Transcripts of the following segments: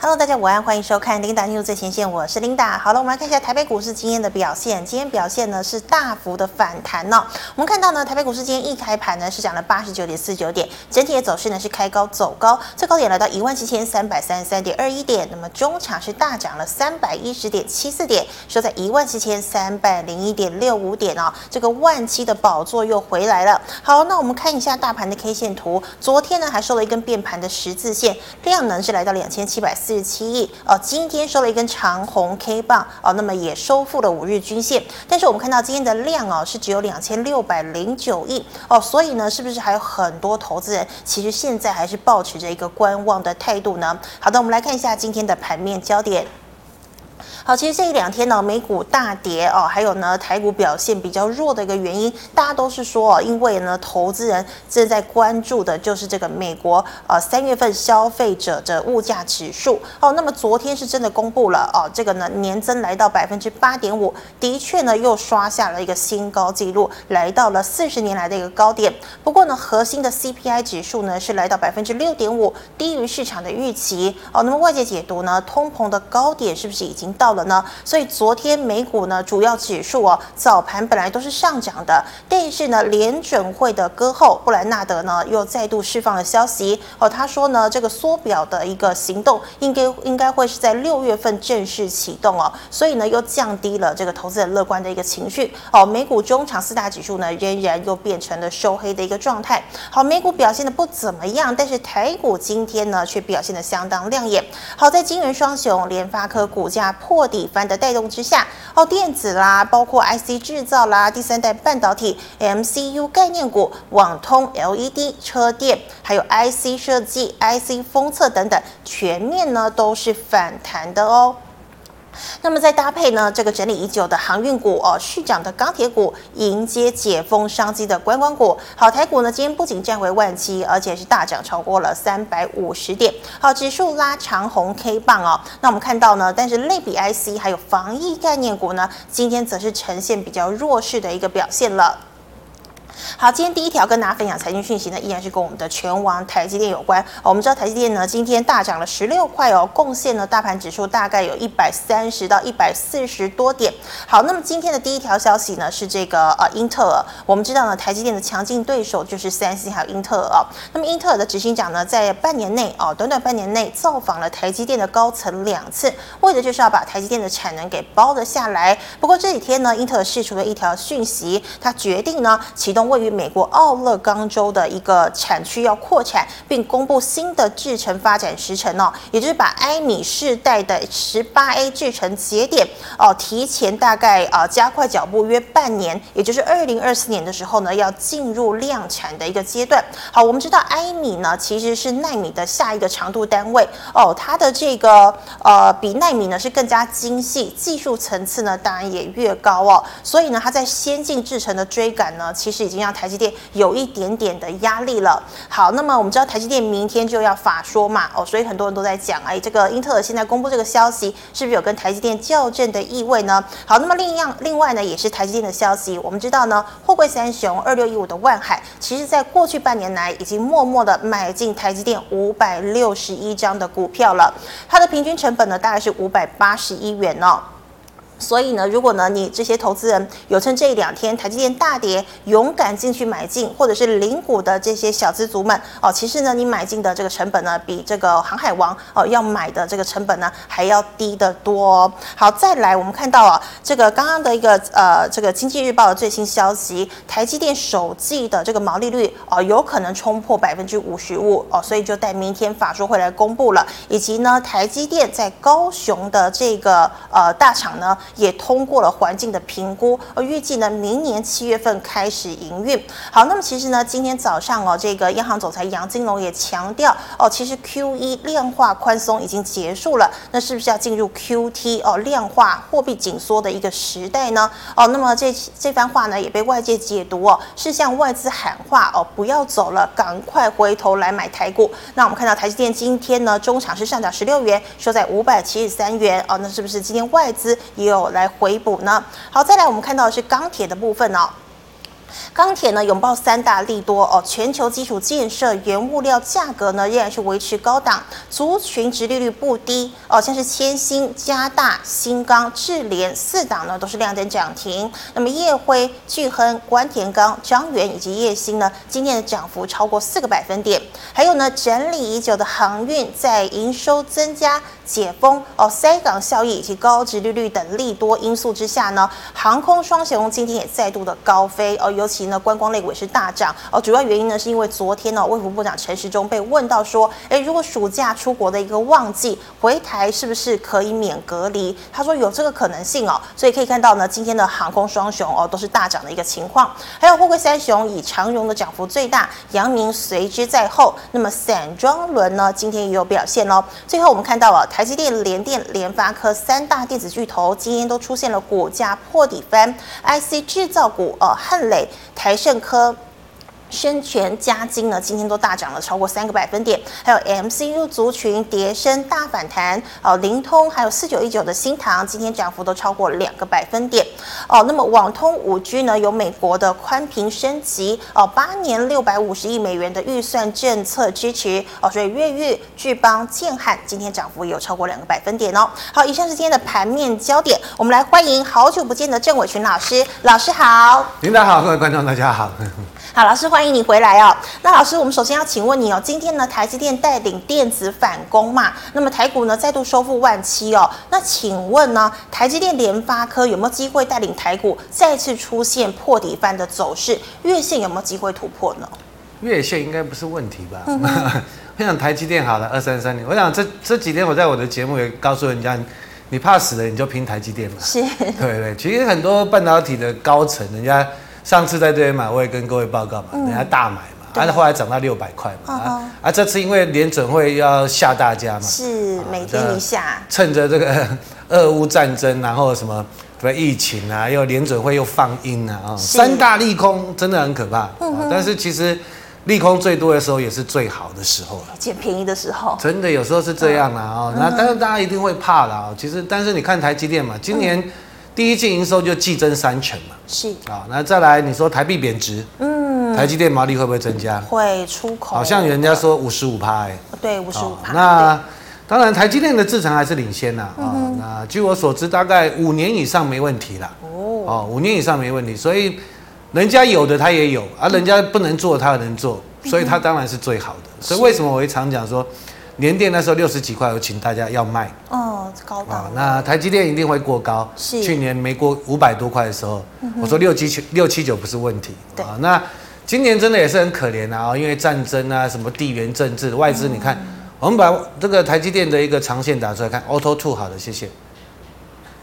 Hello，大家午安，欢迎收看 Linda News 最前线，我是 Linda。好了，我们来看一下台北股市今天的表现。今天表现呢是大幅的反弹哦。我们看到呢，台北股市今天一开盘呢是涨了八十九点四九点，整体的走势呢是开高走高，最高点来到一万七千三百三十三点二一点。那么中场是大涨了三百一十点七四点，收在一万七千三百零一点六五点哦。这个万七的宝座又回来了。好，那我们看一下大盘的 K 线图，昨天呢还收了一根变盘的十字线，量能是来到两千七百四。十七亿哦，今天收了一根长红 K 棒哦，那么也收复了五日均线。但是我们看到今天的量哦是只有两千六百零九亿哦，所以呢，是不是还有很多投资人其实现在还是抱持着一个观望的态度呢？好的，我们来看一下今天的盘面焦点。好，其实这一两天呢，美股大跌哦，还有呢，台股表现比较弱的一个原因，大家都是说哦，因为呢，投资人正在关注的就是这个美国呃三月份消费者的物价指数哦。那么昨天是真的公布了哦，这个呢年增来到百分之八点五，的确呢又刷下了一个新高纪录，来到了四十年来的一个高点。不过呢，核心的 CPI 指数呢是来到百分之六点五，低于市场的预期哦。那么外界解读呢，通膨的高点是不是已经到了呢？所以昨天美股呢，主要指数哦，早盘本来都是上涨的，但是呢，联准会的鸽后布兰纳德呢，又再度释放了消息哦，他说呢，这个缩表的一个行动应该应该会是在六月份正式启动哦，所以呢，又降低了这个投资人乐观的一个情绪哦，美股中场四大指数呢，仍然又变成了收黑的一个状态。好，美股表现的不怎么样，但是台股今天呢，却表现的相当亮眼。好在金元双雄联发科股价破。底翻的带动之下，哦，电子啦，包括 IC 制造啦，第三代半导体、MCU 概念股、网通、LED、车电，还有 IC 设计、IC 封测等等，全面呢都是反弹的哦。那么再搭配呢，这个整理已久的航运股哦，续涨的钢铁股，迎接解封商机的观光股。好，台股呢今天不仅站回万七，而且是大涨超过了三百五十点。好，指数拉长红 K 棒哦。那我们看到呢，但是类比 IC 还有防疫概念股呢，今天则是呈现比较弱势的一个表现了。好，今天第一条跟大家分享财经讯息呢，依然是跟我们的权王台积电有关。我们知道台积电呢，今天大涨了十六块哦，贡献呢大盘指数大概有一百三十到一百四十多点。好，那么今天的第一条消息呢是这个呃英特尔。我们知道呢，台积电的强劲对手就是三星还有英特尔哦。那么英特尔的执行长呢，在半年内哦，短短半年内造访了台积电的高层两次，为的就是要把台积电的产能给包了下来。不过这几天呢，英特尔释出了一条讯息，他决定呢启动位于美国奥勒冈州的一个产区要扩产，并公布新的制程发展时程哦，也就是把埃米世代的十八 A 制程节点哦提前大概啊加快脚步约半年，也就是二零二四年的时候呢要进入量产的一个阶段。好，我们知道埃米呢其实是奈米的下一个长度单位哦，它的这个呃比奈米呢是更加精细，技术层次呢当然也越高哦，所以呢它在先进制程的追赶呢其实已已经让。台积电有一点点的压力了。好，那么我们知道台积电明天就要法说嘛，哦，所以很多人都在讲，哎，这个英特尔现在公布这个消息，是不是有跟台积电校正的意味呢？好，那么另一样，另外呢，也是台积电的消息，我们知道呢，货柜三雄二六一五的万海，其实在过去半年来已经默默的买进台积电五百六十一张的股票了，它的平均成本呢，大概是五百八十一元哦。所以呢，如果呢你这些投资人有趁这一两天台积电大跌，勇敢进去买进，或者是零股的这些小资族们哦，其实呢你买进的这个成本呢，比这个航海王哦要买的这个成本呢还要低得多。好，再来我们看到啊，这个刚刚的一个呃这个经济日报的最新消息，台积电首季的这个毛利率哦有可能冲破百分之五十五哦，所以就待明天法说会来公布了，以及呢台积电在高雄的这个呃大厂呢。也通过了环境的评估，而预计呢，明年七月份开始营运。好，那么其实呢，今天早上哦，这个央行总裁杨金龙也强调哦，其实 QE 量化宽松已经结束了，那是不是要进入 QT 哦，量化货币紧缩的一个时代呢？哦，那么这这番话呢，也被外界解读哦，是向外资喊话哦，不要走了，赶快回头来买台股。那我们看到台积电今天呢，中场是上涨十六元，收在五百七十三元哦，那是不是今天外资也有？来回补呢？好，再来我们看到的是钢铁的部分哦。钢铁呢，拥抱三大利多哦，全球基础建设、原物料价格呢，仍然是维持高档，族群殖利率不低哦，像是千星、嘉大、新钢、智联四档呢，都是亮灯涨停。那么烨辉、聚亨、关田钢、张源以及烨兴呢，今天的涨幅超过四个百分点。还有呢，整理已久的航运，在营收增加、解封哦、塞港效益以及高殖利率等利多因素之下呢，航空双雄今天也再度的高飞哦，尤其呢，观光类股也是大涨哦。主要原因呢，是因为昨天呢，卫福部长陈时中被问到说，哎，如果暑假出国的一个旺季回台，是不是可以免隔离？他说有这个可能性哦。所以可以看到呢，今天的航空双雄哦，都是大涨的一个情况。还有货柜三雄，以长荣的涨幅最大，阳明随之在后。那么散装轮呢，今天也有表现哦。最后我们看到了台积电、联电、联发科三大电子巨头，今天都出现了股价破底翻。IC 制造股哦，汉磊、台盛科。深全、嘉金呢，今天都大涨了超过三个百分点，还有 MCU 族群跌升大反弹哦，灵通还有四九一九的新塘，今天涨幅都超过两个百分点哦。那么网通五 G 呢，有美国的宽频升级哦，八年六百五十亿美元的预算政策支持哦，所以越狱、巨邦、建汉今天涨幅也有超过两个百分点哦。好，以上是今天的盘面焦点，我们来欢迎好久不见的郑伟群老师，老师好，领导好，各位观众大家好。好，老师欢迎你回来哦。那老师，我们首先要请问你哦，今天呢，台积电带领电子反攻嘛，那么台股呢再度收复万七哦。那请问呢，台积电、联发科有没有机会带领台股再次出现破底翻的走势？月线有没有机会突破呢？月线应该不是问题吧？嗯、我想台积电好了，二三三零。我想这这几天我在我的节目也告诉人家，你怕死了你就拼台积电嘛。是，对对。其实很多半导体的高层，人家。上次在这边买，我也跟各位报告嘛，人家大买嘛，但是后来涨到六百块嘛，啊啊，这次因为联准会要吓大家嘛，是每天一下，趁着这个 俄乌战争，然后什么疫情啊，又联准会又放鹰啊，啊，三大利空真的很可怕，但是其实利空最多的时候也是最好的时候了，捡便宜的时候，真的有时候是这样啦啊，那但是大家一定会怕啦，其实但是你看台积电嘛，今年。第一季营收就季增三成嘛，是。啊，那再来你说台币贬值，嗯，台积电毛利会不会增加？会出口，好像人家说五十五趴，哎，对，五十五趴。那当然台积电的制程还是领先啦，啊，那据我所知，大概五年以上没问题啦，哦，五年以上没问题，所以人家有的他也有，而人家不能做他能做，所以他当然是最好的。所以为什么我会常讲说？联电那时候六十几块，我请大家要卖哦，高档、哦。那台积电一定会过高。是。去年没过五百多块的时候，嗯、我说六七九六七九不是问题。对、哦。那今年真的也是很可怜啊，因为战争啊，什么地缘政治，外资你看，嗯、我们把这个台积电的一个长线打出来看，Auto Two 好的，谢谢。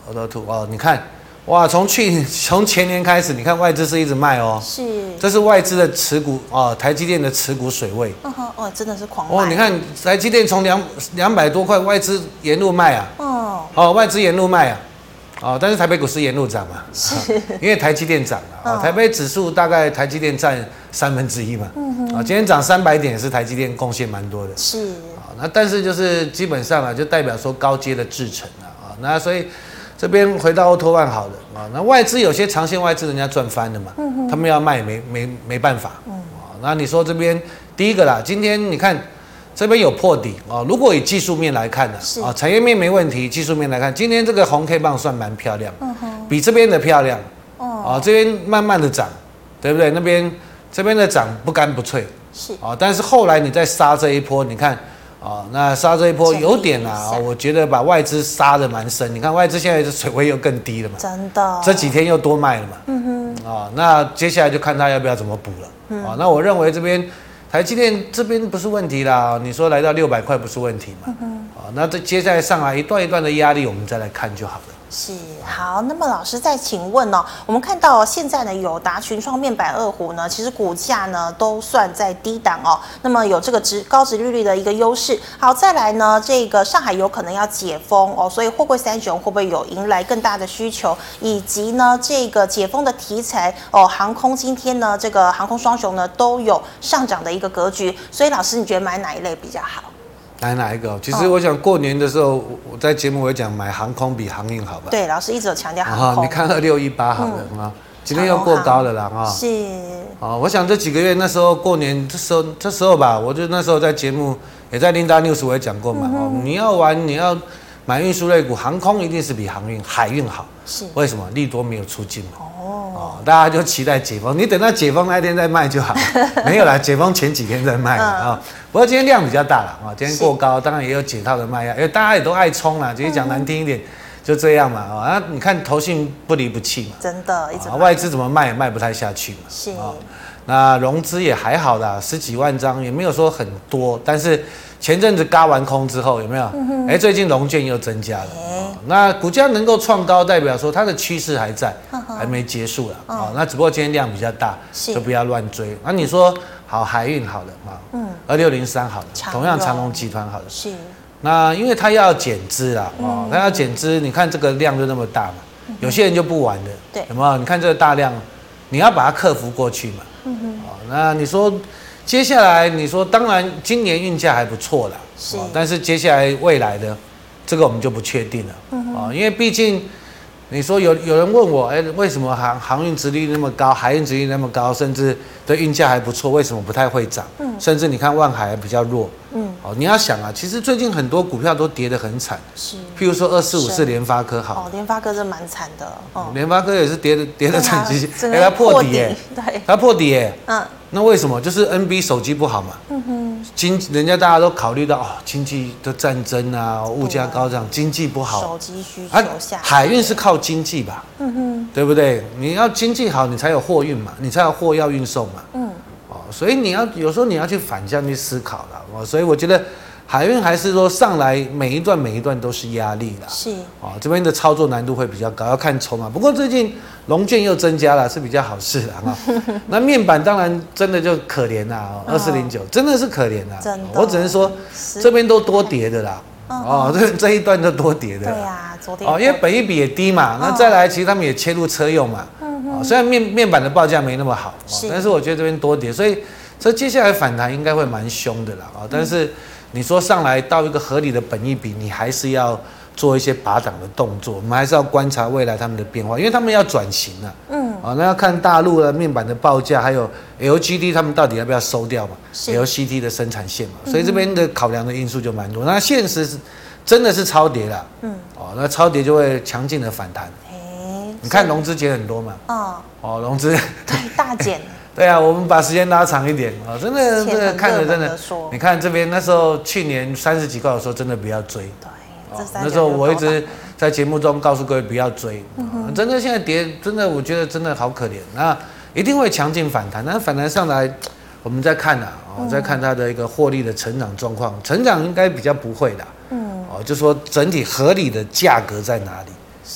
Auto Two 哦，你看。哇，从去 从前年开始，你看外资是一直卖哦，是，这是外资的持股哦，台积电的持股水位，哦哦，真的是狂卖。哦，你看台积电从两两百多块，外资沿路卖啊，哦，哦，外资沿路卖啊，哦，但是台北股市沿路涨嘛，是，因为台积电涨了啊，台北指数大概台积电占三分之一嘛，嗯哼，啊，今天涨三百点也是台积电贡献蛮多的，是，啊，那但是就是基本上啊，就代表说高阶的制程啊，啊，那所以。这边回到欧托万好了啊，那外资有些长线外资人家赚翻了嘛，嗯、他们要卖没没没办法，啊、嗯，那你说这边第一个啦，今天你看这边有破底啊，如果以技术面来看呢，是啊，产业面没问题，技术面来看，今天这个红 K 棒算蛮漂亮，嗯、哼比这边的漂亮，哦、啊，这边慢慢的涨，对不对？那边这边的涨不干不脆，是啊，但是后来你再杀这一波，你看。哦，那杀这一波有点啊，我觉得把外资杀的蛮深。你看外资现在的水位又更低了嘛，真的，这几天又多卖了嘛。嗯哼。啊，那接下来就看他要不要怎么补了。嗯。哦，那我认为这边台积电这边不是问题啦。你说来到六百块不是问题嘛？嗯哼。啊，那这接下来上来一段一段的压力，我们再来看就好了。是好，那么老师再请问哦，我们看到现在呢，友达、群创、面板二虎呢，其实股价呢都算在低档哦，那么有这个值高值利率的一个优势。好，再来呢，这个上海有可能要解封哦，所以货柜三雄会不会有迎来更大的需求？以及呢，这个解封的题材哦，航空今天呢，这个航空双雄呢都有上涨的一个格局。所以老师，你觉得买哪一类比较好？买哪一个？其实我想过年的时候，我在节目会讲买航空比航运好吧？对，老师一直有强调航空。你看二六一八好了啊，今天又过高了啦啊！是哦，我想这几个月那时候过年这时候这时候吧，我就那时候在节目也在 Linda News 我也讲过嘛，你要玩你要买运输类股，航空一定是比航运海运好，是为什么？利多没有出尽嘛。哦，大家就期待解封，你等到解封那天再卖就好。没有啦，解封前几天再卖啊。不过今天量比较大了啊，今天过高，当然也有解套的卖压，因为大家也都爱冲啦。直接讲难听一点，就这样嘛啊。你看投信不离不弃嘛，真的，一直外资怎么卖也卖不太下去嘛。是啊，那融资也还好啦，十几万张也没有说很多，但是。前阵子嘎完空之后有没有？哎、嗯欸，最近融券又增加了。欸、那股价能够创高，代表说它的趋势还在，呵呵还没结束了。哦，那只不过今天量比较大，就不要乱追。那你说好海运好的啊？嗯，二六零三好的，同样长隆集团好的。是。那因为它要减资啦，哦，它要减资，你看这个量就那么大嘛，嗯、有些人就不玩了。对。有没有？你看这个大量，你要把它克服过去嘛。嗯哼。哦，那你说？接下来你说，当然今年运价还不错啦，是，但是接下来未来的这个我们就不确定了，哦，因为毕竟你说有有人问我，哎，为什么航航运值率那么高，海运值率那么高，甚至的运价还不错，为什么不太会涨？嗯，甚至你看万海还比较弱，嗯，哦，你要想啊，其实最近很多股票都跌得很惨，是，譬如说二四五四联发科好，哦，联发科是蛮惨的，哦，联发科也是跌的跌的惨兮兮，哎，它破底耶，对，它破底耶，嗯。那为什么？就是 NB 手机不好嘛。嗯哼。经人家大家都考虑到哦，经济的战争啊，物价高涨，经济不好。手机需求下。海运是靠经济吧？嗯哼。对不对？你要经济好，你才有货运嘛，你才有货要运送嘛。嗯。哦，所以你要有时候你要去反向去思考了。我，所以我觉得。海运还是说上来每一段每一段都是压力啦，是啊，这边的操作难度会比较高，要看筹码。不过最近龙券又增加了，是比较好事的啊。那面板当然真的就可怜啦，二四零九真的是可怜啦。真的，我只能说这边都多跌的啦。哦，这这一段都多跌的。对呀，昨天哦，因为本一比也低嘛，那再来其实他们也切入车用嘛。嗯，虽然面面板的报价没那么好，但是我觉得这边多跌，所以这接下来反弹应该会蛮凶的啦。啊，但是。你说上来到一个合理的本益比，你还是要做一些拔档的动作。我们还是要观察未来他们的变化，因为他们要转型了。嗯，啊，那要看大陆的面板的报价，还有 LGD 他们到底要不要收掉嘛？LCD 的生产线嘛？所以这边的考量的因素就蛮多。那现实是真的是超跌了。嗯，哦，那超跌就会强劲的反弹。你看融资减很多嘛？哦，哦，融资对 大减。对啊，我们把时间拉长一点啊，真的，这个看着真的，你看这边那时候去年三十几块的时候，真的不要追。对，那时候我一直在节目中告诉各位不要追，真的现在跌，真的我觉得真的好可怜。那一定会强劲反弹，那反弹上来，我们再看啊，哦，再看它的一个获利的成长状况，成长应该比较不会的。嗯，哦，就说整体合理的价格在哪里？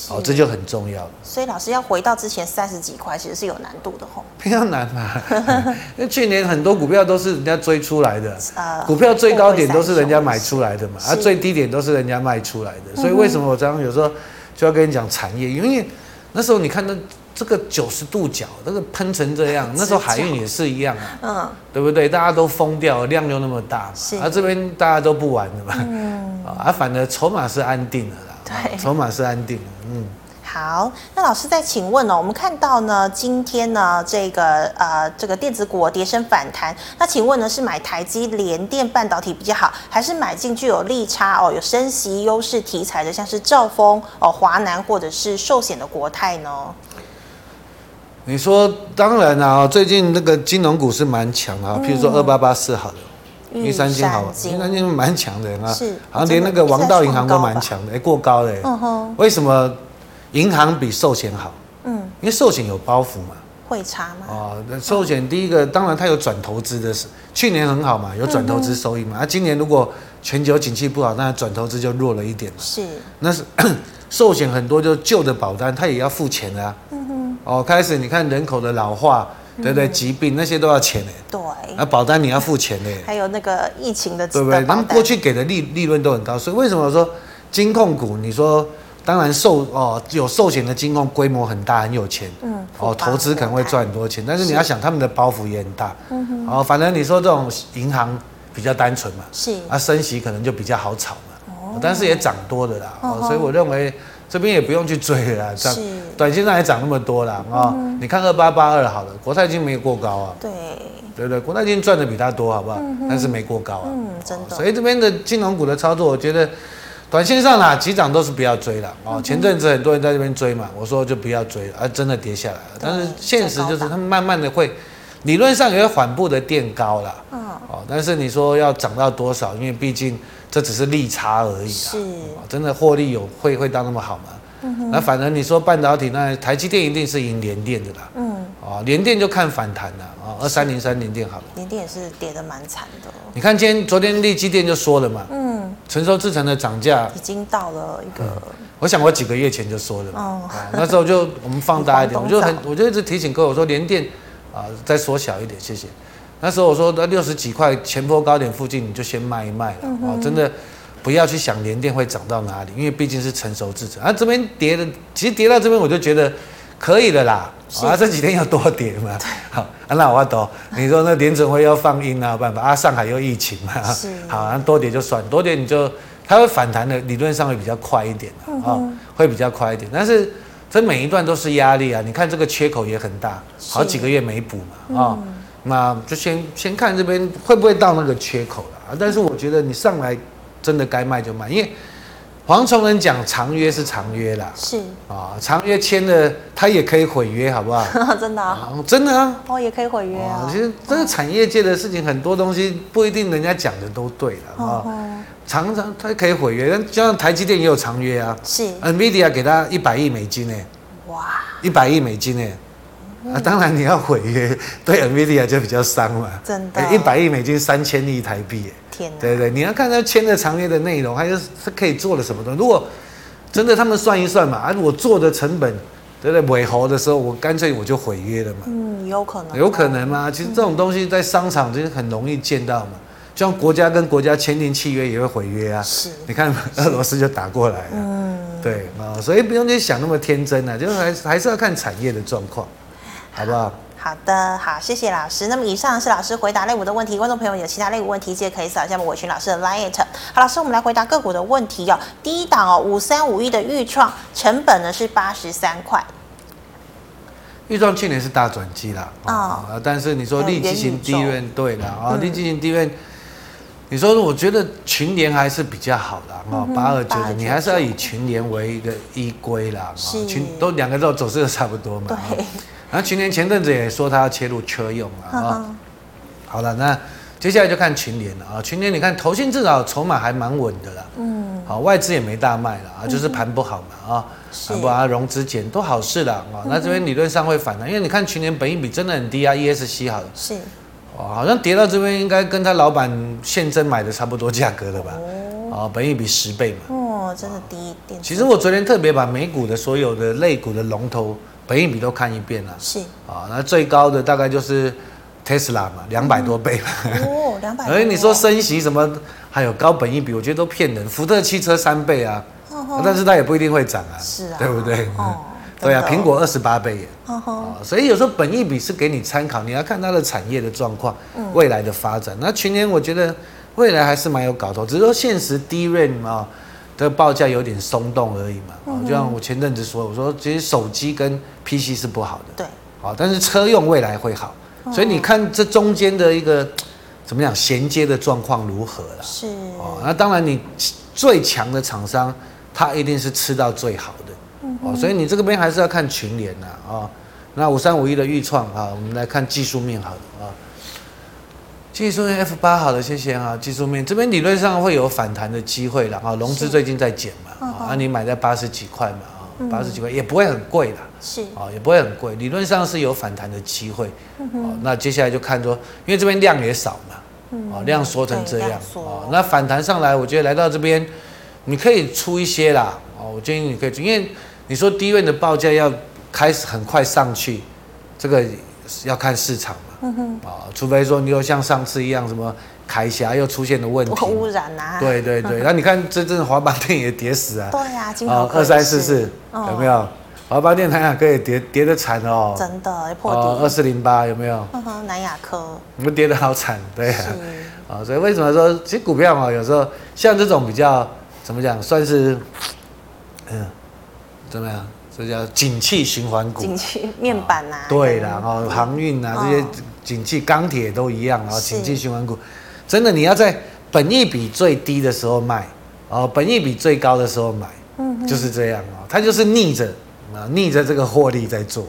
哦，这就很重要。所以老师要回到之前三十几块，其实是有难度的吼。比较难嘛，因为去年很多股票都是人家追出来的，呃，股票最高点都是人家买出来的嘛，啊最低点都是人家卖出来的。所以为什么我常常有时候就要跟你讲产业？因为那时候你看那这个九十度角，那个喷成这样，那时候海运也是一样啊，嗯，对不对？大家都疯掉，量又那么大，啊这边大家都不玩了嘛，嗯，啊，反而筹码是安定的。对，筹码是安定的。嗯，好，那老师再请问哦，我们看到呢，今天呢，这个呃，这个电子股跌升反弹，那请问呢，是买台积联电半导体比较好，还是买进具有利差哦，有升息优势题材的，像是兆丰哦、华南或者是寿险的国泰呢？你说，当然啊，最近那个金融股是蛮强啊，譬如说二八八四好了。玉山金好，玉山金蛮强的啊，是，好像连那个王道银行都蛮强的，哎，过高嘞。嗯哼。为什么银行比寿险好？嗯，因为寿险有包袱嘛。会差吗？哦，那寿险第一个，当然它有转投资的，去年很好嘛，有转投资收益嘛。啊，今年如果全球景气不好，那转投资就弱了一点嘛。是。那是 寿险很多就旧的保单，它也要付钱的啊。嗯哼。哦，开始你看人口的老化。对不对，疾病那些都要钱嘞。对。啊，保单你要付钱嘞。还有那个疫情的，对不对？他们过去给的利利润都很高，所以为什么说金控股？你说当然寿哦，有寿险的金控规模很大，很有钱。嗯。哦，投资可能会赚很多钱，但是你要想他们的包袱也很大。嗯哼。哦，反正你说这种银行比较单纯嘛。是。啊，升息可能就比较好炒嘛。哦。但是也涨多的啦。哦。所以我认为。这边也不用去追了涨，短线上还涨那么多了啊！你看二八八二好了，国泰金没有过高啊，对对对，国泰金赚的比它多，好不好、嗯？但是没过高啊，嗯，真的。所以这边的金融股的操作，我觉得短线上啦，急涨都是不要追了啊、哦。前阵子很多人在这边追嘛，我说就不要追了，啊，真的跌下来了。但是现实就是，他们慢慢的会。理论上也会缓步的垫高了，嗯，哦，但是你说要涨到多少？因为毕竟这只是利差而已啊，是，真的获利有会会到那么好吗？嗯，那反而你说半导体，那台积电一定是赢联电的啦，嗯，哦，联电就看反弹了啊，二三零三联电好了，联电也是跌得蛮惨的。你看今天昨天立积电就说了嘛，嗯，成熟制程的涨价。已经到了一个、嗯，我想我几个月前就说了嘛，哦，那时候就我们放大一点，我就很我就一直提醒各位，我说联电。啊，再缩小一点，谢谢。那时候我说，那六十几块前波高点附近，你就先卖一卖了。哦、嗯，真的不要去想联电会涨到哪里，因为毕竟是成熟制程。啊，这边跌的，其实跌到这边我就觉得可以了啦。啊，这几天要多跌嘛。好，啊、那我懂。你说那联准会要放鹰啊，办法啊，上海又疫情嘛。是。好，那多跌就算，多跌你就它会反弹的，理论上会比较快一点啊、嗯哦，会比较快一点，但是。这每一段都是压力啊！你看这个缺口也很大，好几个月没补嘛，啊、嗯哦，那就先先看这边会不会到那个缺口了啊！但是我觉得你上来真的该卖就卖，因为黄崇仁讲长约是长约啦，是啊，长约签了他也可以毁约，好不好？真的啊，啊，真的啊，哦，也可以毁约啊！其实这个产业界的事情很多东西不一定人家讲的都对了啊。哦常常它可以毁约，但就像台积电也有长约啊。是。NVIDIA 给他一百亿美金呢。哇。一百亿美金呢、嗯？啊，当然你要毁约，对 NVIDIA 就比较伤嘛。真的。一百亿美金三千亿台币。天哪。对对，你要看他签的长约的内容，还有是可以做了什么东西。如果真的他们算一算嘛，啊，我做的成本，对不对？尾喉的时候，我干脆我就毁约了嘛。嗯，有可能。有可能吗？其实这种东西在商场就是很容易见到嘛。就像国家跟国家签订契约也会毁约啊，是，你看俄罗斯就打过来了，嗯，对啊，所以不用去想那么天真啊，就是还是还是要看产业的状况，好不好？好的，好，谢谢老师。那么以上是老师回答类股的问题，观众朋友有其他类股问题，记得可以扫一下我们伟群老师的 LINE。好，老师，我们来回答个股的问题哦。第一档哦，五三五一的预创成本呢是八十三块。预创去年是大转机啦，哦，但是你说立基型 DRAM 对了啊，立基型 DRAM。你说，我觉得群联还是比较好的啊，八二九九，你还是要以群联为一个依归啦，群都两个都走势都差不多嘛。对。然后群联前阵子也说他要切入车用啊，啊。好了，那接下来就看群联了啊。群联你看，投信至少筹码还蛮稳的啦。嗯。好，外资也没大卖了啊，就是盘不好嘛啊。盘。不好，融资减都好事了啊。那这边理论上会反弹，因为你看群联本益比真的很低啊，ESC 好了。是。哦，好像跌到这边，应该跟他老板现增买的差不多价格了吧？哦，本益比十倍嘛。哦，真的低一点。其实我昨天特别把美股的所有的类股的龙头本益比都看一遍了。是。啊，那最高的大概就是 Tesla 嘛，两百多倍嘛。哦，两百。哎，你说升息什么，还有高本益比，我觉得都骗人。福特汽车三倍啊，但是它也不一定会涨啊。是啊。对不对？哦。对啊，苹果二十八倍耶，所以有时候本益比是给你参考，你要看它的产业的状况，未来的发展。嗯、那去年我觉得未来还是蛮有搞头，只是说现实 DRAM 啊的报价有点松动而已嘛。嗯、就像我前阵子说，我说其实手机跟 PC 是不好的，对，啊，但是车用未来会好，所以你看这中间的一个怎么讲衔接的状况如何了？是，哦，那当然你最强的厂商，它一定是吃到最好的。哦，所以你这个边还是要看群联呐，啊，那五三五一的预创啊，我们来看技术面好了啊，技术面 F 八好的，谢谢啊，技术面这边理论上会有反弹的机会了啊，融资最近在减嘛，啊，你买在八十几块嘛，啊，八十几块也不会很贵的，是。啊，也不会很贵，理论上是有反弹的机会，哦，那接下来就看说，因为这边量也少嘛，哦，量缩成这样，哦，那反弹上来，我觉得来到这边，你可以出一些啦，哦，我建议你可以出，因为。你说低位的报价要开始很快上去，这个要看市场嘛。嗯哼。啊，除非说你又像上次一样，什么凯霞又出现了问题，污染啊。对对对，那你看这阵华邦电也跌死啊。对呀，啊，二三四四有没有？华邦电、南亚科也跌跌得惨哦。真的破底。二四零八有没有？嗯哼，南亚科。你们跌得好惨，对啊。啊，所以为什么说其实股票嘛，有时候像这种比较怎么讲，算是嗯。怎么样？这叫景气循环股，景气面板呐、啊，对啦，哦，航运呐这些景气，钢铁都一样啊，景气循环股，真的你要在本益比最低的时候卖，哦，本益比最高的时候买，嗯，就是这样啊，它就是逆着啊，逆着这个获利在做。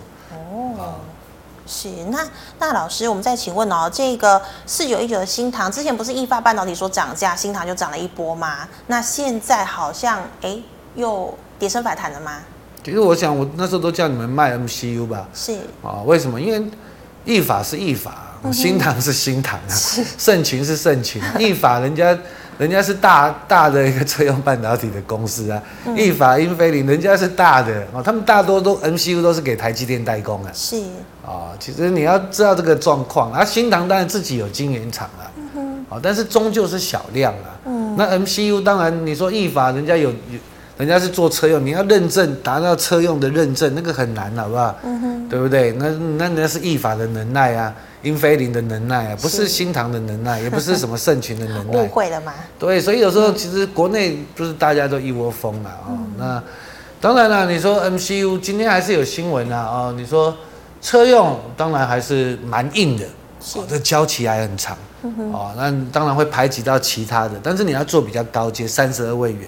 是，那那老师，我们再请问哦，这个四九一九的新塘之前不是易发半导体说涨价，新塘就涨了一波吗？那现在好像哎又跌升反弹了吗？其实我想，我那时候都叫你们卖 MCU 吧。是啊，为什么？因为意法是意法，新唐是新唐啊，盛情是盛情。意法人家。人家是大大的一个车用半导体的公司啊，意、嗯、法、英飞凌，人家是大的哦，他们大多都 MCU 都是给台积电代工啊。是啊，其实你要知道这个状况啊，新唐当然自己有晶圆厂啊，嗯哼，但是终究是小量啊。嗯，那 MCU 当然你说意法，人家有有，人家是做车用，你要认证达到车用的认证，那个很难，好不好？嗯哼，对不对？那那那是意法的能耐啊。英菲林的能耐啊，不是新唐的能耐，也不是什么盛群的能耐。误会了吗？对，所以有时候其实国内不是大家都一窝蜂了啊。那当然了，你说 MCU 今天还是有新闻啊。哦，你说车用当然还是蛮硬的，哦，这交期还很长。哦，那当然会排挤到其他的，但是你要做比较高阶，三十二位元。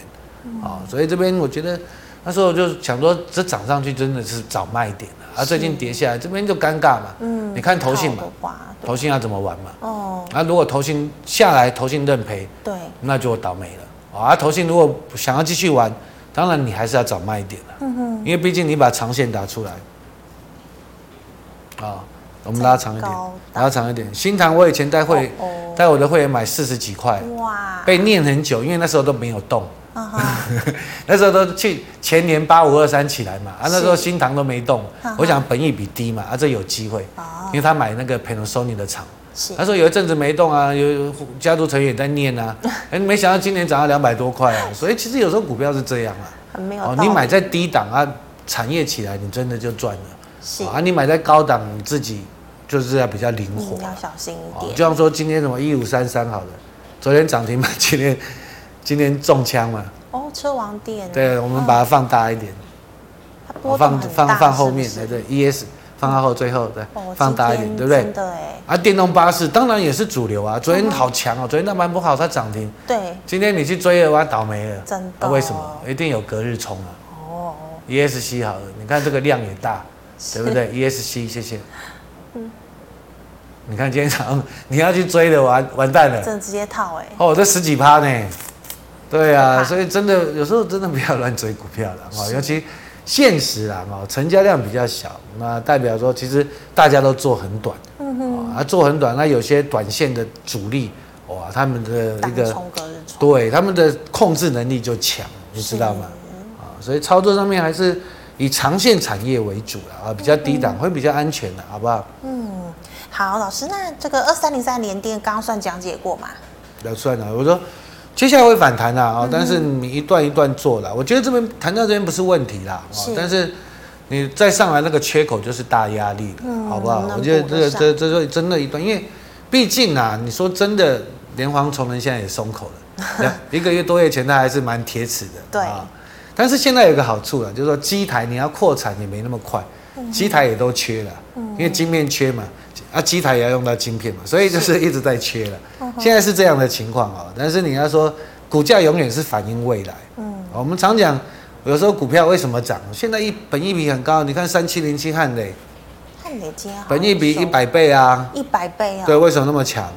哦，所以这边我觉得那时候就想说，这涨上去真的是早卖点。啊，最近跌下来，这边就尴尬嘛。嗯，你看投信嘛，投信要怎么玩嘛？哦，啊，如果投信下来，投信认赔，对，那就倒霉了。啊，投信如果想要继续玩，当然你还是要找卖点了。嗯哼，因为毕竟你把长线打出来。啊，我们拉长一点，拉长一点。新塘我以前带会带我的会员买四十几块，哇，被念很久，因为那时候都没有动。那时候都去前年八五二三起来嘛，啊，那时候新塘都没动，我想本益比低嘛，啊，这有机会，因为他买那个 Panasonic 的厂，他说有一阵子没动啊，有家族成员也在念啊，哎，没想到今年涨到两百多块啊，所以其实有时候股票是这样啊，哦，你买在低档啊，产业起来你真的就赚了，啊，你买在高档你自己就是要比较灵活，要小心一点，就像说今天什么一五三三好了，昨天涨停嘛，今天。今天中枪嘛？哦，车王电。对，我们把它放大一点。它放放放后面，对对，ES 放到后最后，对，放大一点，对不对？对。啊，电动巴士当然也是主流啊，昨天好强哦，昨天那盘不好，它涨停。对。今天你去追的话，倒霉了。真的。为什么？一定有隔日冲啊。哦。ESC 好了，你看这个量也大，对不对？ESC，谢谢。嗯。你看今天早上你要去追的，完完蛋了。真的直接套哎。哦，这十几趴呢。对啊，所以真的有时候真的不要乱追股票了啊，尤其现实啊，哦，成交量比较小，那代表说其实大家都做很短，嗯哼，啊做很短，那有些短线的主力哇，他们的一个对他们的控制能力就强，你知道吗？啊，所以操作上面还是以长线产业为主了啊，比较低档会比较安全的，好不好？嗯，好，老师，那这个二三零三联电刚刚算讲解过吗？要算了，我说。接下来会反弹啦，啊，但是你一段一段做啦。我觉得这边谈到这边不是问题啦，是，但是你再上来那个缺口就是大压力了，嗯、好不好？我觉得这个这这就真的一段，因为毕竟啊，你说真的，连黄崇仁现在也松口了，一个月多月前他还是蛮铁齿的，对啊。但是现在有个好处了，就是说机台你要扩产也没那么快，机台也都缺了，因为晶片缺嘛。啊，机台也要用到晶片嘛，所以就是一直在缺了。现在是这样的情况哦，但是你要说股价永远是反映未来。嗯，我们常讲，有时候股票为什么涨？现在一本益比很高，你看三七零七汉磊，汉磊今天本益比一百倍啊，一百倍啊。对，为什么那么强？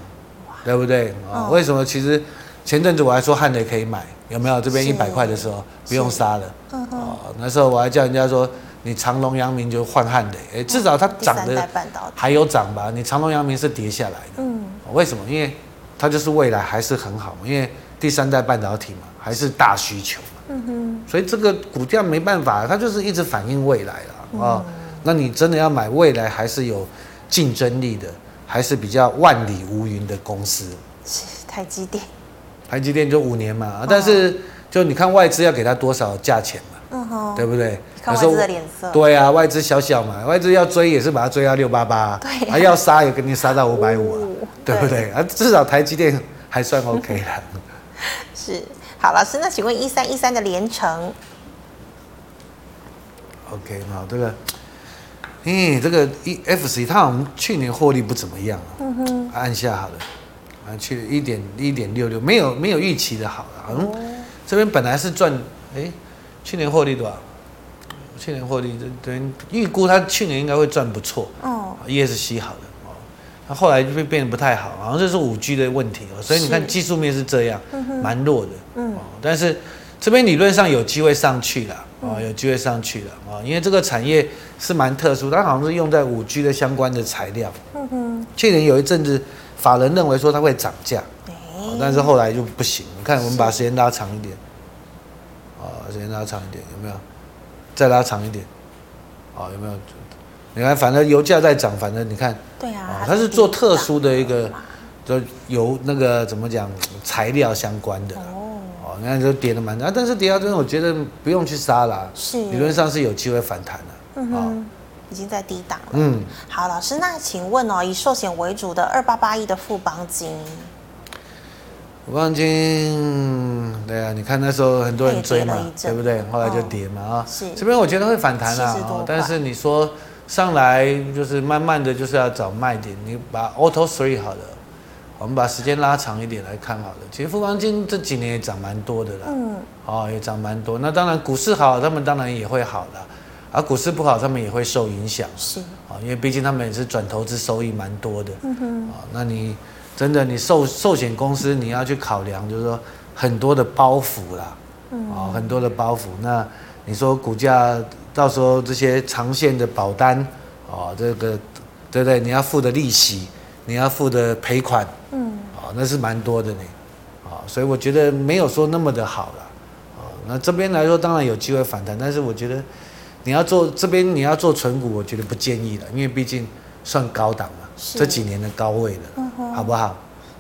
对不对？啊，为什么？其实前阵子我还说汉磊可以买，有没有？这边一百块的时候不用杀了。嗯哦。那时候我还叫人家说。你长隆、阳明就换汉磊，哎，至少它涨的还有涨吧？你长隆、阳明是跌下来的，嗯，为什么？因为它就是未来还是很好，因为第三代半导体嘛，还是大需求嘛，嗯哼，所以这个股价没办法，它就是一直反映未来了啊。那你真的要买未来还是有竞争力的，还是比较万里无云的公司？台积电，台积电就五年嘛，但是就你看外资要给它多少价钱嘛？嗯哼，对不对？看外资的脸色。对啊，外资小小嘛，外资要追也是把它追到六八八，对、啊，还要杀也给你杀到五百五啊，对不对？啊，至少台积电还算 OK 了。是，好，老师，那请问一三一三的联成，OK 好，这个，咦，这个 EFC 它好像去年获利不怎么样啊，嗯哼，按下好了，啊，去一点一点六六，没有没有预期的好了，嗯，这边本来是赚，哎，去年获利多少？去年获利等于预估它去年应该会赚不错，哦，ESC 好的哦，那后来就变变得不太好，好像这是五 G 的问题哦，所以你看技术面是这样，蛮弱的，嗯，但是这边理论上有机会上去了，哦，有机会上去了，哦，因为这个产业是蛮特殊，它好像是用在五 G 的相关的材料，嗯哼，去年有一阵子法人认为说它会涨价，但是后来就不行，你看我们把时间拉长一点，啊，时间拉长一点有没有？再拉长一点，哦，有没有？你看，反正油价在涨，反正你看，对啊，它是做特殊的一个，就油那个怎么讲，材料相关的，哦，你看就跌的蛮大，但是跌到这边，我觉得不用去杀啦，是，理论上是有机会反弹的，嗯哼，已经在低档了，嗯，好，老师，那请问哦，以寿险为主的二八八一的富邦金。富邦金，对啊，你看那时候很多人追嘛，对不对？后来就跌嘛啊。是。这边我觉得会反弹啊，但是你说上来就是慢慢的就是要找卖点。你把 Auto Three 好了，我们把时间拉长一点来看好了。其实富邦金这几年也涨蛮多的啦，嗯，哦也涨蛮多。那当然股市好，他们当然也会好的，而股市不好，他们也会受影响。是。啊，因为毕竟他们也是转投资收益蛮多的。嗯哼。啊，那你。真的，你寿寿险公司你要去考量，就是说很多的包袱啦，哦，很多的包袱。那你说股价到时候这些长线的保单，哦，这个对不对？你要付的利息，你要付的赔款，嗯，哦，那是蛮多的呢，哦，所以我觉得没有说那么的好了，哦，那这边来说当然有机会反弹，但是我觉得你要做这边你要做存股，我觉得不建议了，因为毕竟算高档嘛，这几年的高位了。好不好？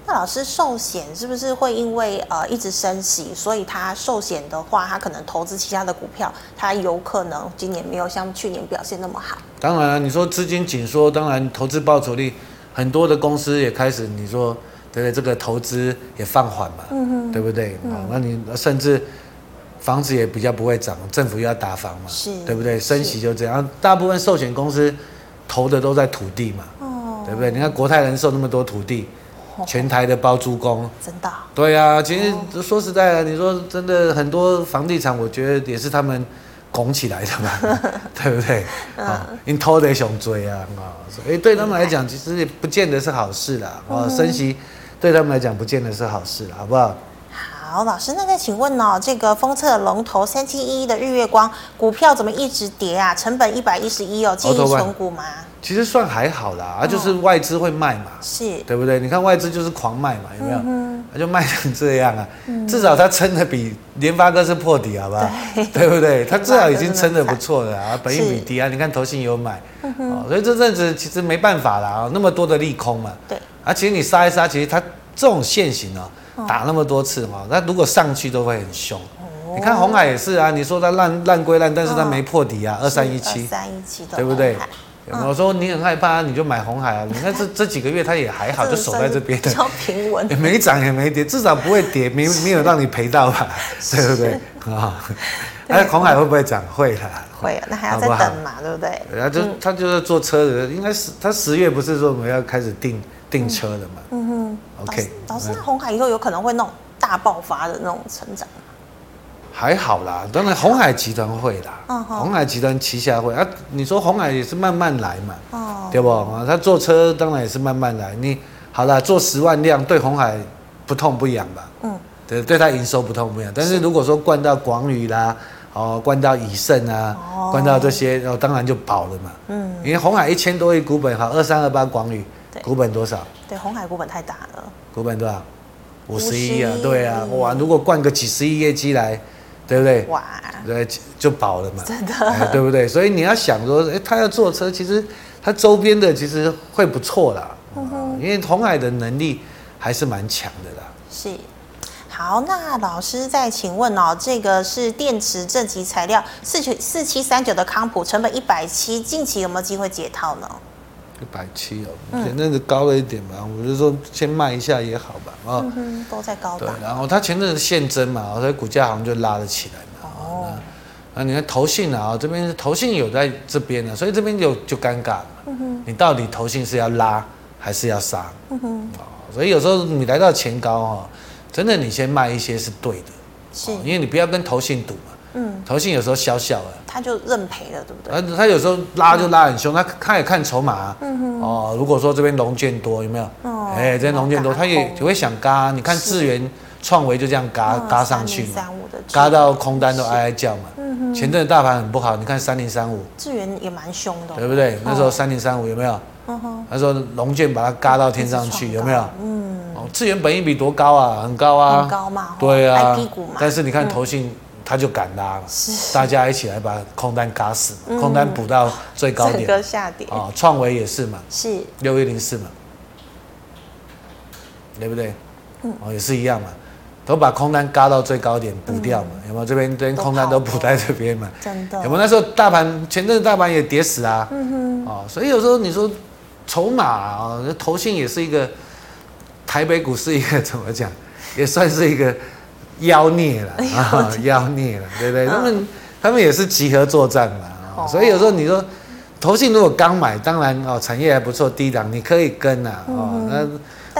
那老师，寿险是不是会因为呃一直升息，所以它寿险的话，它可能投资其他的股票，它有可能今年没有像去年表现那么好？当然了，你说资金紧缩，当然投资报酬率很多的公司也开始，你说对不对？这个投资也放缓嘛，对不对？嗯，那你甚至房子也比较不会涨，政府又要打房嘛，是，对不对？升息就这样，大部分寿险公司投的都在土地嘛。对不对？你看国泰人寿那么多土地，全台的包租公，真的。对啊，其实说实在的，你说真的，很多房地产，我觉得也是他们拱起来的嘛，对不对？啊，你偷得想追啊，啊，所以对他们来讲，其实也不见得是好事啦。啊，升息对他们来讲，不见得是好事，好不好？好，老师，那再请问哦，这个封测龙头三七一的日月光股票怎么一直跌啊？成本一百一十一哦，建议存股吗？其实算还好啦，啊，就是外资会卖嘛，是，对不对？你看外资就是狂卖嘛，有没有？他就卖成这样啊，至少它撑的比联发科是破底，好不好？对。不对？它至少已经撑的不错了啊，本益比低啊，你看投信有买，哦，所以这阵子其实没办法啦，那么多的利空嘛，对，啊，其实你杀一杀，其实它这种线型哦，打那么多次嘛，那如果上去都会很凶。你看红海也是啊，你说它烂烂归烂，但是它没破底啊，二三一七，三一七，对不对？我说你很害怕，你就买红海啊！你看这这几个月它也还好，就守在这边的，比较平稳，也没涨也没跌，至少不会跌，没没有让你赔到吧？对不对？啊，那红海会不会涨？会的，会。那还要再等嘛？对不对？然后就他就是坐车的，应该是他十月不是说我们要开始订订车的嘛？嗯哼。OK，老师，那红海以后有可能会那种大爆发的那种成长？还好啦，当然鸿海集团会啦，鸿海集团旗下会啊。你说鸿海也是慢慢来嘛，哦，对不？啊，他做车当然也是慢慢来。你好了，做十万辆对鸿海不痛不痒吧？嗯，对，对他营收不痛不痒。但是如果说灌到广宇啦，哦，灌到以盛啊，灌到这些，然后当然就饱了嘛。嗯，因为红海一千多亿股本，好，二三二八广宇股本多少？对，红海股本太大了。股本多少？五十亿啊，对啊，哇，如果灌个几十亿业绩来。对不对？哇，对，就饱了嘛，真的，对不对？所以你要想说，哎，他要坐车，其实他周边的其实会不错啦，因为同海的能力还是蛮强的啦。是，好，那老师再请问哦，这个是电池正极材料四七四七三九的康普，成本一百七，近期有没有机会解套呢？一百七哦，前阵子高了一点嘛，我就说先卖一下也好吧，啊、嗯，都在高档。对，然后它前阵子现增嘛，所以股价好像就拉了起来嘛。哦，那，你看投信啊，这边是投信有在这边呢，所以这边就就尴尬了。你到底投信是要拉还是要杀？嗯哼，所以有时候你来到前高哈，真的你先卖一些是对的，是，因为你不要跟投信赌嘛。嗯，投信有时候小小的，他就认赔了，对不对？他他有时候拉就拉很凶，他他也看筹码啊。嗯哼，哦，如果说这边龙卷多有没有？哦，哎，这边龙卷多，他也也会想嘎。你看智源创维就这样嘎嘎上去嘛，嘎到空单都哀哀叫嘛。嗯哼，前阵的大盘很不好，你看三零三五，智源也蛮凶的，对不对？那时候三零三五有没有？嗯哼，他说龙卷把它嘎到天上去，有没有？嗯，哦，智源本益比多高啊？很高啊，很高嘛。对啊，但是你看投信。他就敢拉了，大家一起来把空单嘎死，空单补到最高点，整个下跌啊，创维也是嘛，是六一零四嘛，对不对？哦，也是一样嘛，都把空单嘎到最高点补掉嘛，有没有？这边这边空单都补在这边嘛，真的。有没有？那时候大盘前阵子大盘也跌死啊，嗯哼，哦，所以有时候你说筹码啊，投信也是一个台北股市一个怎么讲，也算是一个。妖孽了啊！妖孽了，对不对？他们他们也是集合作战嘛，所以有时候你说，投信如果刚买，当然哦，产业还不错，低档你可以跟呐，哦，那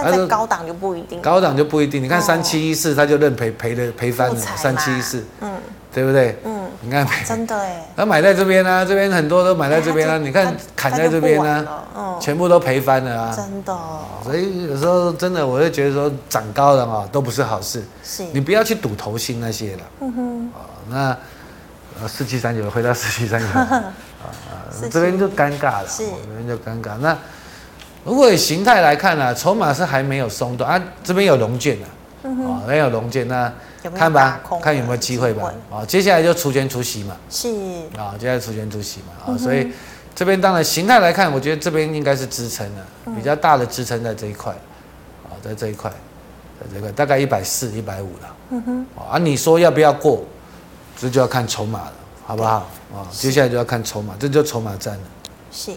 但是高档就不一定，高档就不一定。你看三七一四，他就认赔赔的赔翻了，三七一四，嗯，对不对？嗯，你看 真的哎，他买在这边呢，这边很多都买在这边啊，你看砍在这边呢，全部都赔翻了啊！真的，所以有时候真的，我就觉得说涨高了啊，都不是好事。是，你不要去赌头薪那些了。嗯哼。那呃，四七三九回到四七三九 啊，这边就尴尬了。是，这边就尴尬。那如果以形态来看呢，筹码是还没有松动啊，这边有龙见的，啊，没有龙卷，那看吧，看有没有机会吧。啊，接下来就除权除息嘛。是。啊，接下来除权除息嘛。啊，所以。这边当然形态来看，我觉得这边应该是支撑的，比较大的支撑在这一块，啊，在这一块，在这块大概一百四、一百五了。嗯哼。啊，你说要不要过？这就要看筹码了，好不好？啊，接下来就要看筹码，这就筹码战了。是。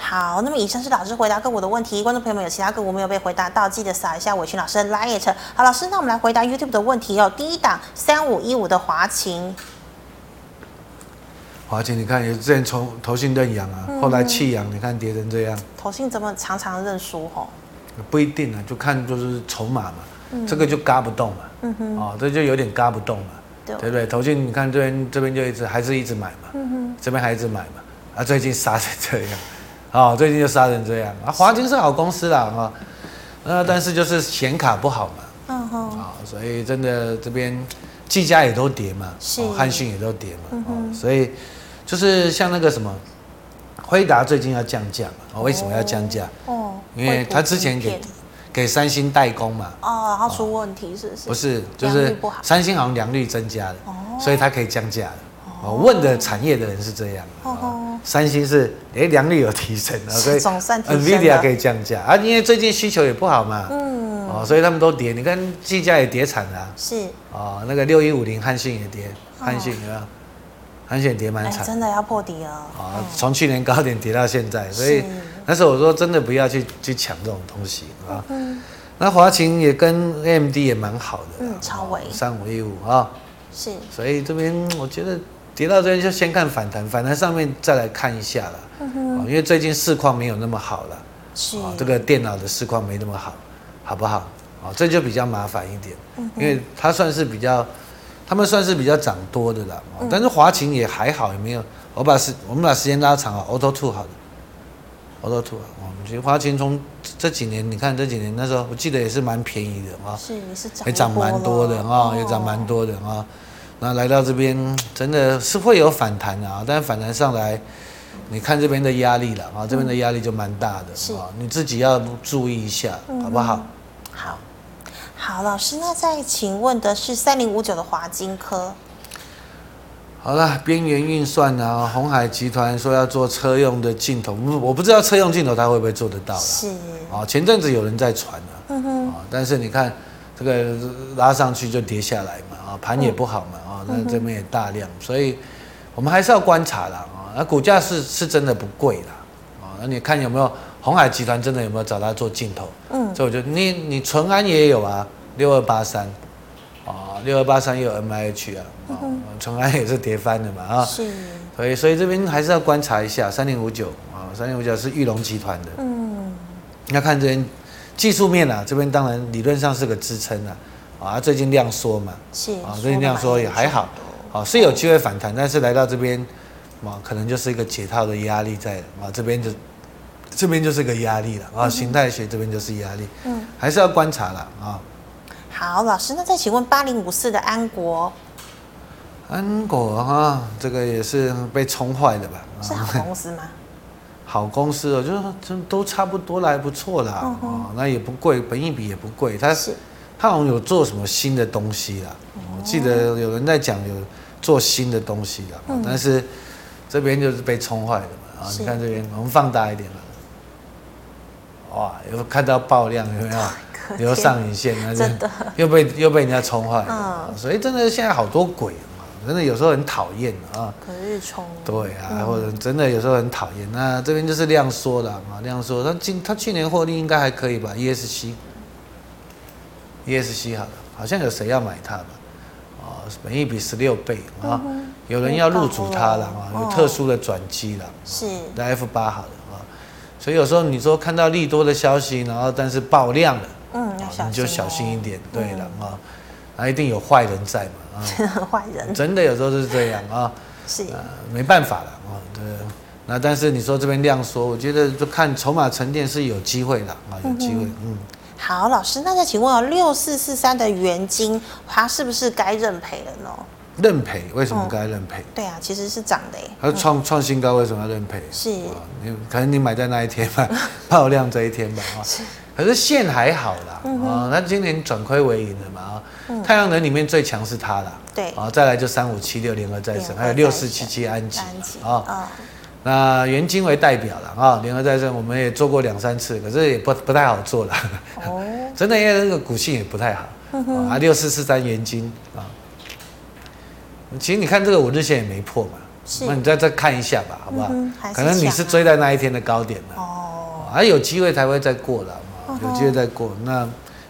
好，那么以上是老师回答个股的问题，观众朋友们有其他个股没有被回答到，记得扫一下伟群老师的 LINE。好，老师，那我们来回答 YouTube 的问题哦。第一档三五一五的华勤。华勤，你看也之前从投信认养啊，后来弃养，你看跌成这样。投信怎么常常认输吼？不一定啊，就看就是筹码嘛，这个就嘎不动嘛，嗯哼，哦，这就有点嘎不动嘛，对不对？投信你看这边这边就一直还是一直买嘛，嗯哼，这边还一直买嘛，啊，最近杀成这样，哦，最近就杀成这样啊。华金是好公司啦，啊，那但是就是显卡不好嘛，嗯哼，啊，所以真的这边技嘉也都跌嘛，是，汉讯也都跌嘛，哦，所以。就是像那个什么，辉达最近要降价嘛？哦，为什么要降价？哦，因为他之前给给三星代工嘛。哦，然后出问题是不是？不是，就是三星好像良率增加了，哦所以它可以降价了。哦，问的产业的人是这样。哦，三星是哎良率有提升了，所以 NVIDIA 可以降价啊，因为最近需求也不好嘛。嗯。哦，所以他们都跌，你看技嘉也跌惨了。是。哦，那个六一五零汉信也跌，汉信有没有？很险跌蛮惨，真的要破底了啊！从去年高点跌到现在，所以那时候我说真的不要去去抢这种东西啊。嗯那华勤也跟 AMD 也蛮好的，嗯，超伟三五一五啊，是。所以这边我觉得跌到这边就先看反弹，反弹上面再来看一下了。嗯，因为最近市况没有那么好了，是这个电脑的市况没那么好，好不好？啊，这就比较麻烦一点，因为它算是比较。他们算是比较涨多的了，但是华勤也还好，也没有。我把时我们把时间拉长啊，Auto Two 好的，Auto Two 啊，我们觉得华勤从这几年，你看这几年那时候，我记得也是蛮便宜的啊，是也是涨，也涨蛮多的啊，也涨蛮多的啊。那来到这边真的是会有反弹啊，但是反弹上来，你看这边的压力了啊，这边的压力就蛮大的啊，你自己要注意一下，好不好？好。好，老师，那再请问的是三零五九的华金科。好了，边缘运算啊，鸿海集团说要做车用的镜头，我不知道车用镜头它会不会做得到了。是啊，前阵子有人在传啊，嗯但是你看这个拉上去就跌下来嘛，啊，盘也不好嘛，啊，那这边也大量，所以我们还是要观察啦，啊，那股价是是真的不贵啦，啊，那你看有没有？鸿海集团真的有没有找他做镜头？嗯，所以我觉得你你淳安也有啊，六二八三，啊，六二八三也有 M I H 啊，啊，淳安也是跌翻的嘛啊，是，所以所以这边还是要观察一下三零五九啊，三零五九是玉龙集团的，嗯，要看这边技术面啊，这边当然理论上是个支撑啊，啊，最近量缩嘛，是啊，最近量缩也还好，啊，是有机会反弹，但是来到这边，啊，可能就是一个解套的压力在啊，这边就。这边就是个压力了啊，形态学这边就是压力，嗯，还是要观察了啊。好，老师，那再请问八零五四的安国，安国哈，这个也是被冲坏的吧？是好公司吗？好公司哦，就是都差不多了，还不错啦，哦、嗯，那也不贵，本益比也不贵，它是它好像有做什么新的东西啦，我记得有人在讲有做新的东西啦，但是这边就是被冲坏的嘛，啊，你看这边，我们放大一点了。哇，有看到爆量有没有？留上影线，那就又被又被人家冲坏。嗯，所以真的现在好多鬼啊，真的有时候很讨厌啊。可是冲。对啊，或者真的有时候很讨厌。那这边就是量缩了嘛，量缩。他今他去年获利应该还可以吧？ESC，ESC 好了，好像有谁要买它吧？哦，本益比十六倍啊，有人要入主它了啊，有特殊的转机了。是。那 F 八好了。所以有时候你说看到利多的消息，然后但是爆量了，嗯，你就小心一点，对了啊，那一定有坏人在嘛，啊，坏人，真的有时候是这样啊，是，没办法了啊，对，那但是你说这边量缩，我觉得就看筹码沉淀是有机会的啊，有机会，嗯。好，老师，那再请问哦，六四四三的原金，它是不是该认赔了呢？认赔？为什么该认赔？对啊，其实是涨的哎。它创创新高，为什么要认赔？是，你可能你买在那一天吧，爆量这一天吧啊。可是线还好啦啊，那今年转亏为盈了嘛啊。太阳能里面最强是它啦。对啊，再来就三五七六联合再生，还有六四七七安吉啊。那元金为代表了啊，联合再生我们也做过两三次，可是也不不太好做了。哦。真的，因为那个股性也不太好 啊。六四四三元金啊。其实你看这个五日线也没破嘛，那你再再看一下吧，好不好？可能你是追在那一天的高点了，哦，还有机会才会再过的，有机会再过。那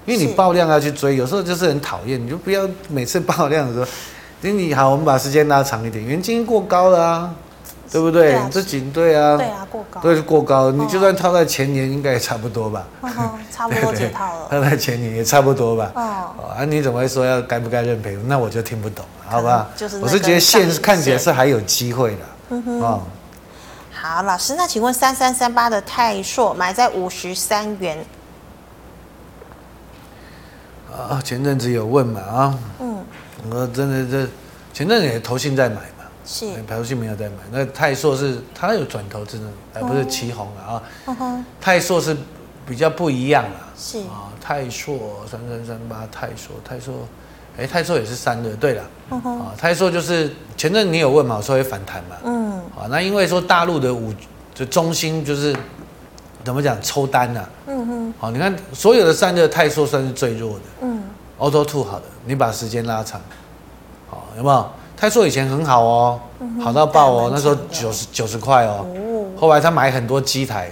因为你爆量要去追，有时候就是很讨厌，你就不要每次爆量的时候，你好，我们把时间拉长一点，元金过高了啊。对不对？这几对啊，对啊，过高，对是过高。你就算套在前年，应该也差不多吧？差不多 解套了。套在前年也差不多吧？哦，啊，你怎么会说要该不该认赔？那我就听不懂了，好吧？就是我是觉得线看起来是还有机会的。嗯哼。哦好，老师，那请问三三三八的泰硕买在五十三元。啊，前阵子有问嘛？啊，嗯，我真的这前阵子也投信在买。是，台塑没有在买。那泰硕是它有转投资的，而不是旗红了啊。嗯、泰硕是比较不一样啊。是啊，泰硕三三三八，泰硕泰硕，哎，泰硕也是三的。对了，嗯、啊，泰硕就是前阵你有问嘛，我说会反弹嘛。嗯。啊，那因为说大陆的五就中心就是怎么讲抽单呐、啊。嗯哼。好，你看所有的三热泰硕算是最弱的。嗯。Auto Two 好的，你把时间拉长，好有没有？泰硕以前很好哦，好到爆哦，那时候九十九十块哦，后来他买很多机台，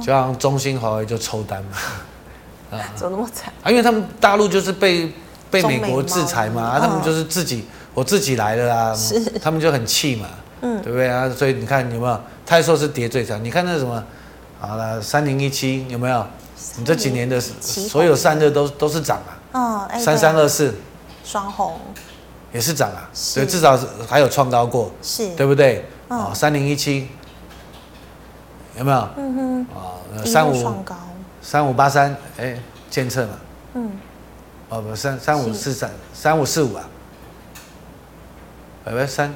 就像中兴、华为就抽单嘛，啊，怎么那么惨？啊？因为他们大陆就是被被美国制裁嘛，他们就是自己我自己来的啊，他们就很气嘛，嗯，对不对啊？所以你看有没有泰硕是跌最惨？你看那什么，好了，三零一七有没有？你这几年的所有散热都都是涨啊，嗯三三二四。双红。也是涨啊，所以至少是还有创高过，是，对不对？啊，三零一七有没有？嗯哼，啊，三五三五八三，哎，监测嘛，嗯，哦不，三三五四三三五四五啊，拜拜三，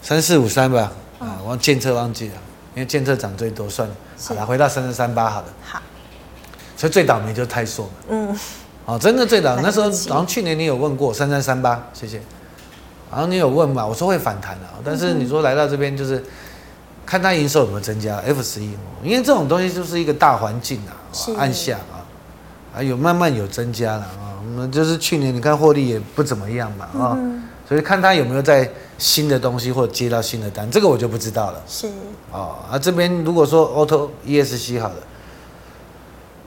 三四五三吧，啊，忘监测忘记了，因为监测涨最多，算了，好了，回到三十三八好了，好，所以最倒霉就是泰硕嘛，嗯。哦，真的最早那时候，好像去年你有问过三三三八，谢谢。然后你有问嘛？我说会反弹的，但是你说来到这边就是看它营收有没有增加，F 十一，因为这种东西就是一个大环境啊，按下啊，啊有慢慢有增加了啊。我们就是去年你看获利也不怎么样嘛啊，所以看它有没有在新的东西或者接到新的单，这个我就不知道了。是。哦，啊这边如果说 Auto ESC 好了。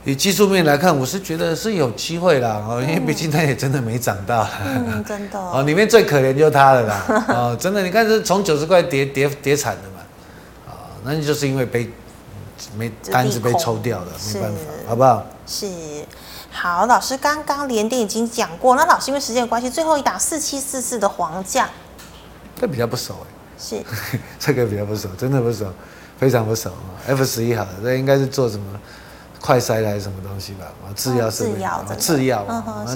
以技术面来看，我是觉得是有机会啦，哦，因为毕竟它也真的没涨到，嗯，真的，哦，里面最可怜就它了啦，哦，真的，你看是从九十块跌跌跌惨的嘛，啊，那你就是因为被没单子被抽掉了，没办法，好不好？是。好，老师刚刚连电已经讲过，那老师因为时间的关系，最后一档四七四四的黄将，这比较不熟哎，是 这个比较不熟，真的不熟，非常不熟啊。F 十一好了，这应该是做什么快筛还是什么东西吧？啊，制药设备，制药，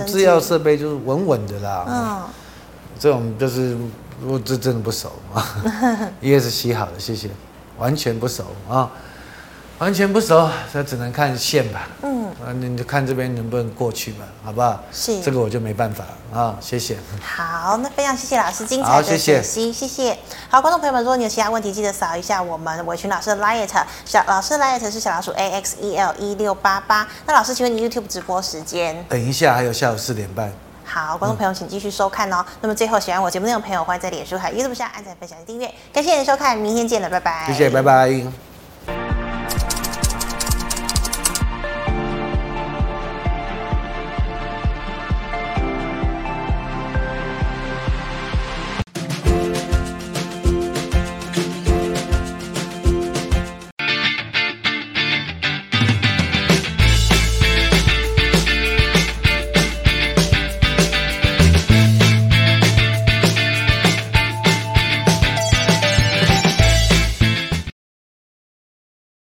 制药设备就是稳稳的啦。嗯，这种就是我这真的不熟啊。也是洗好了，谢谢，完全不熟啊。完全不熟，那只能看线吧。嗯，啊，你就看这边能不能过去吧，好不好？是，这个我就没办法了啊。谢谢。好，那非常谢谢老师精彩的解析，谢谢。好，观众朋友们，如果你有其他问题，记得扫一下我们伟群老师的 Light 小老师的 Light 是小老鼠 A X E L 一六八八。那老师，请问你 YouTube 直播时间？等一下，还有下午四点半。好，观众朋友请继续收看哦。嗯、那么最后，喜欢我节目内容的朋友，欢迎在脸书还有 YouTube 下按赞、分享、订阅。感谢您的收看，明天见了，拜拜。谢谢，拜拜。